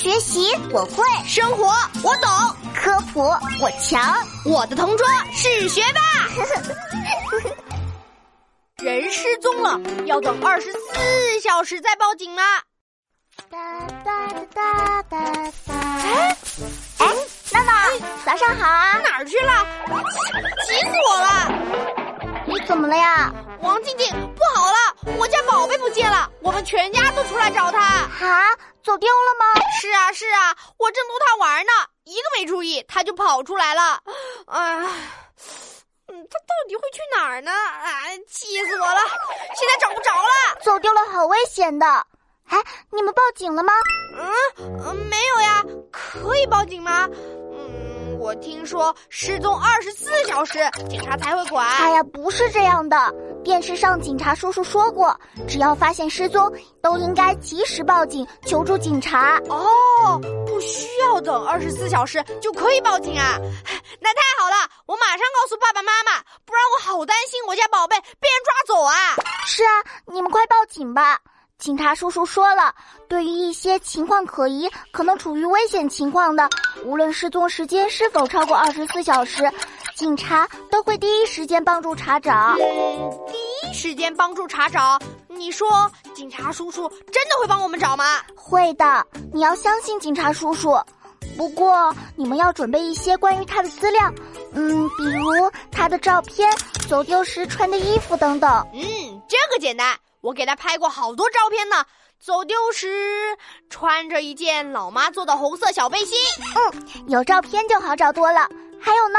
学习我会，生活我懂，科普我强，我的同桌是学霸。人失踪了，要等二十四小时再报警吗？哒哒哒哒哒。哎哎，娜娜，早上好啊！哪儿去了？急死我了！你怎么了呀？王静静，不好了，我家宝贝不见了，我们全家都出来找他。啊，走丢了吗？是啊是啊，我正逗他玩呢，一个没注意，他就跑出来了。哎，嗯，他到底会去哪儿呢？哎，气死我了！现在找不着了，走丢了好危险的。哎，你们报警了吗？嗯嗯，没有呀，可以报警吗？嗯我听说失踪二十四小时，警察才会管。哎呀，不是这样的，电视上警察叔叔说过，只要发现失踪，都应该及时报警求助警察。哦，不需要等二十四小时就可以报警啊？那太好了，我马上告诉爸爸妈妈，不然我好担心我家宝贝被人抓走啊！是啊，你们快报警吧。警察叔叔说了，对于一些情况可疑、可能处于危险情况的，无论失踪时间是否超过二十四小时，警察都会第一时间帮助查找。第一时间帮助查找？你说警察叔叔真的会帮我们找吗？会的，你要相信警察叔叔。不过你们要准备一些关于他的资料，嗯，比如他的照片、走丢时穿的衣服等等。嗯，这个简单。我给他拍过好多照片呢，走丢时穿着一件老妈做的红色小背心。嗯，有照片就好找多了。还有呢，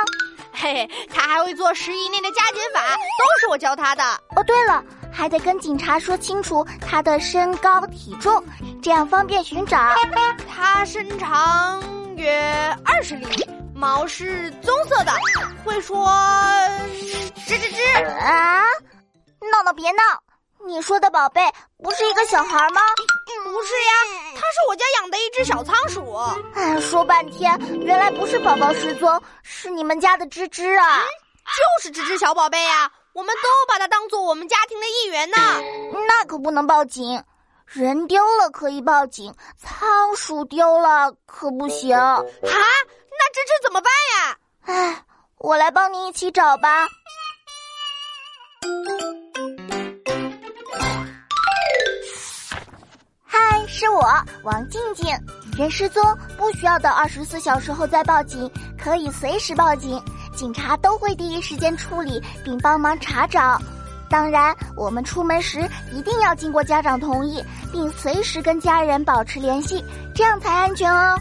嘿嘿，他还会做十以内的加减法，都是我教他的。哦，对了，还得跟警察说清楚他的身高体重，这样方便寻找。他身长约二十厘米，毛是棕色的，会说吱吱吱。啊，闹闹别闹。你说的宝贝不是一个小孩吗？不是呀，它是我家养的一只小仓鼠。哎，说半天，原来不是宝宝失踪，是你们家的吱吱啊！就是吱吱小宝贝呀，我们都把它当做我们家庭的一员呢。那可不能报警，人丢了可以报警，仓鼠丢了可不行啊！那吱吱怎么办呀？哎，我来帮你一起找吧。是我王静静，人失踪不需要等二十四小时后再报警，可以随时报警，警察都会第一时间处理并帮忙查找。当然，我们出门时一定要经过家长同意，并随时跟家人保持联系，这样才安全哦。